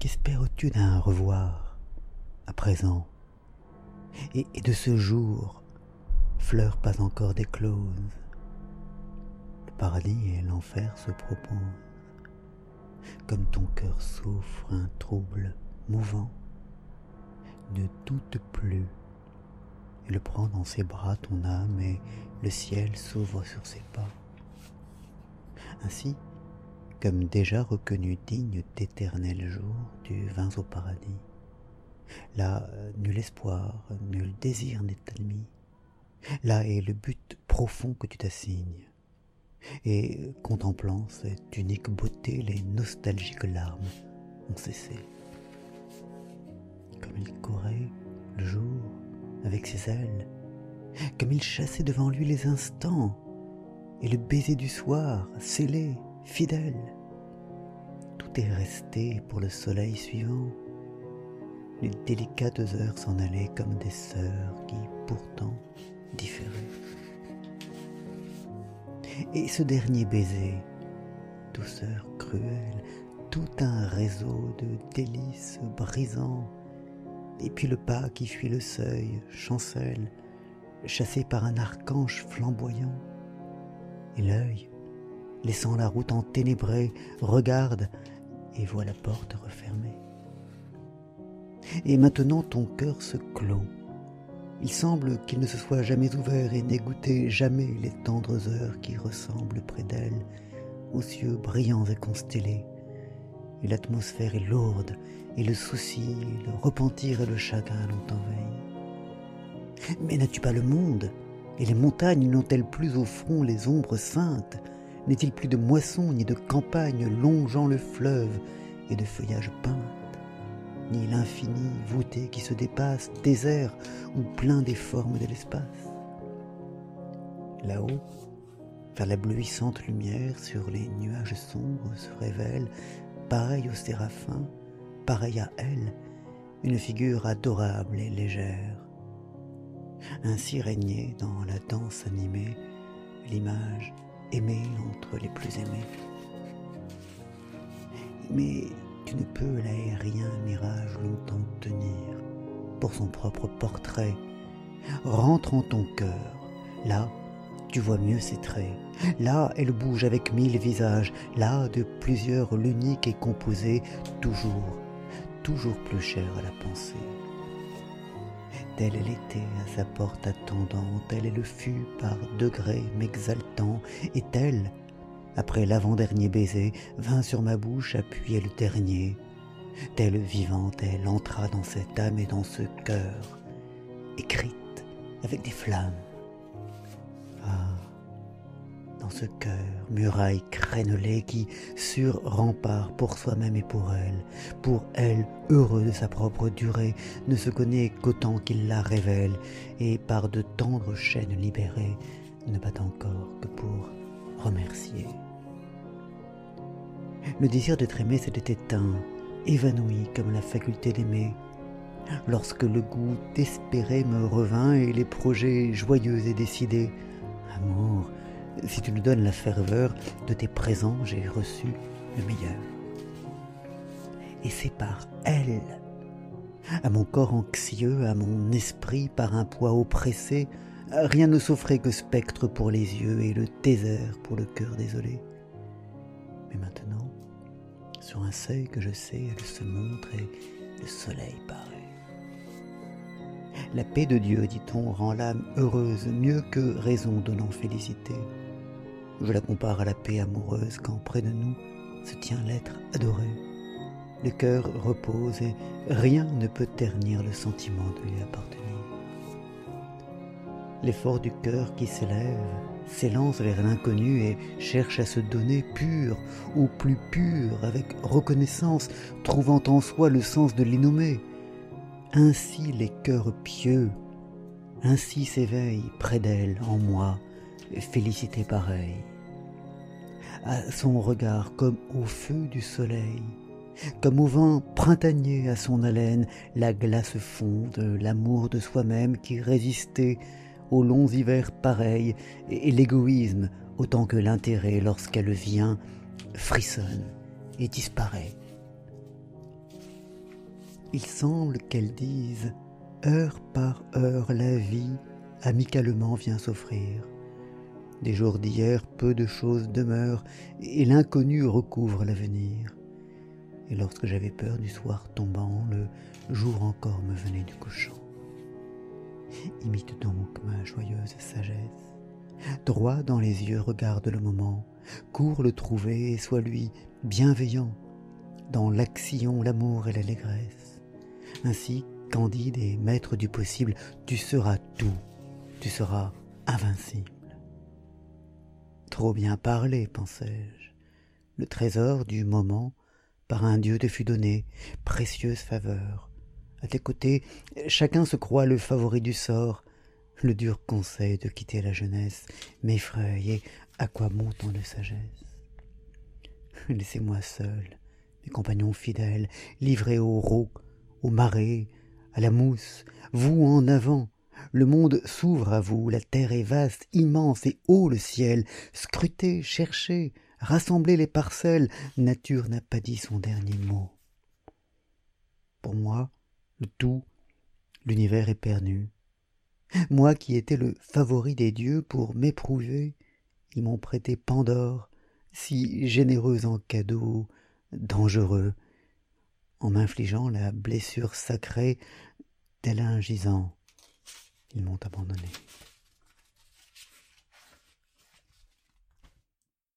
Qu'espères-tu d'un revoir à présent? Et, et de ce jour, fleurs pas encore décloses Le paradis et l'enfer se proposent, comme ton cœur souffre un trouble mouvant. Ne doute plus, il prend dans ses bras ton âme et le ciel s'ouvre sur ses pas. Ainsi, comme déjà reconnu digne d'éternel jour, tu vins au paradis. Là, nul espoir, nul désir n'est admis. Là est le but profond que tu t'assignes. Et contemplant cette unique beauté, les nostalgiques larmes ont cessé. Comme il courait le jour avec ses ailes, comme il chassait devant lui les instants, et le baiser du soir, scellé, fidèle. Tout est resté pour le soleil suivant. Les délicates heures s'en allaient comme des sœurs qui pourtant différaient. Et ce dernier baiser, douceur cruelle, tout un réseau de délices brisants, et puis le pas qui fuit le seuil, chancelle, chassé par un archange flamboyant, et l'œil, laissant la route enténébrée, regarde et voit la porte refermée. Et maintenant ton cœur se clôt. Il semble qu'il ne se soit jamais ouvert et n'ait goûté jamais les tendres heures qui ressemblent près d'elle aux cieux brillants et constellés. Et l'atmosphère est lourde, et le souci, le repentir et le chagrin l'ont envahi. Mais n'as-tu pas le monde? Et les montagnes n'ont-elles plus au front les ombres saintes? N'est-il plus de moissons ni de campagnes longeant le fleuve et de feuillages peintes Ni l'infini voûté qui se dépasse, désert ou plein des formes de l'espace? Là-haut, vers la bleuissante lumière sur les nuages sombres se révèle, pareil aux séraphins, pareil à elle, une figure adorable et légère. Ainsi régnait dans la danse animée l'image aimée entre les plus aimés. Mais tu ne peux l'aérien mirage longtemps tenir pour son propre portrait. Rentre en ton cœur, là tu vois mieux ses traits. Là, elle bouge avec mille visages, là, de plusieurs l'unique est composée, toujours, toujours plus chère à la pensée. Telle elle était à sa porte attendant, telle elle le fut par degrés m'exaltant, et telle, après l'avant-dernier baiser, vint sur ma bouche appuyer le dernier. Telle vivante, elle entra dans cette âme et dans ce cœur, écrite avec des flammes. Ce cœur, muraille crénelée qui, sur rempart pour soi-même et pour elle, pour elle, heureux de sa propre durée, ne se connaît qu'autant qu'il la révèle, et par de tendres chaînes libérées, ne bat encore que pour remercier. Le désir d'être aimé s'était éteint, évanoui comme la faculté d'aimer, lorsque le goût d'espérer me revint et les projets joyeux et décidés. Amour, si tu nous donnes la ferveur de tes présents, j'ai reçu le meilleur. Et c'est par elle, à mon corps anxieux, à mon esprit par un poids oppressé, rien ne s'offrait que spectre pour les yeux et le désert pour le cœur désolé. Mais maintenant, sur un seuil que je sais, elle se montre et le soleil paraît. La paix de Dieu, dit-on, rend l'âme heureuse mieux que raison donnant félicité. Je la compare à la paix amoureuse quand près de nous se tient l'être adoré. Le cœur repose et rien ne peut ternir le sentiment de lui appartenir. L'effort du cœur qui s'élève s'élance vers l'inconnu et cherche à se donner pur ou plus pur avec reconnaissance, trouvant en soi le sens de l'innommé. Ainsi les cœurs pieux, ainsi s'éveillent près d'elle en moi félicité pareille. À son regard comme au feu du soleil, comme au vent printanier à son haleine, la glace fonde, l'amour de soi-même qui résistait aux longs hivers pareils, et l'égoïsme autant que l'intérêt lorsqu'elle vient, frissonne et disparaît. il semble qu'elles disent heure par heure la vie amicalement vient s'offrir. Des jours d'hier, peu de choses demeurent, et l'inconnu recouvre l'avenir. Et lorsque j'avais peur du soir tombant, le jour encore me venait du couchant. Imite donc ma joyeuse sagesse. Droit dans les yeux, regarde le moment, cours le trouver et sois lui bienveillant, dans l'action, l'amour et l'allégresse. Ainsi, candide et maître du possible, tu seras tout, tu seras invincible. Trop bien parlé, pensai-je. Le trésor du moment par un Dieu te fut donné, précieuse faveur. À tes côtés, chacun se croit le favori du sort. Le dur conseil de quitter la jeunesse m'effraie, et à quoi bon tant de sagesse? Laissez-moi seul, mes compagnons fidèles, livrés aux rocs, aux marées, à la mousse, vous en avant, le monde s'ouvre à vous, la terre est vaste, immense et haut le ciel. Scrutez, cherchez, rassemblez les parcelles, nature n'a pas dit son dernier mot. Pour moi, le tout, l'univers est perdu. Moi qui étais le favori des dieux pour m'éprouver, ils m'ont prêté Pandore, si généreuse en cadeau, dangereux, en m'infligeant la blessure sacrée tel gisant ils m'ont abandonné.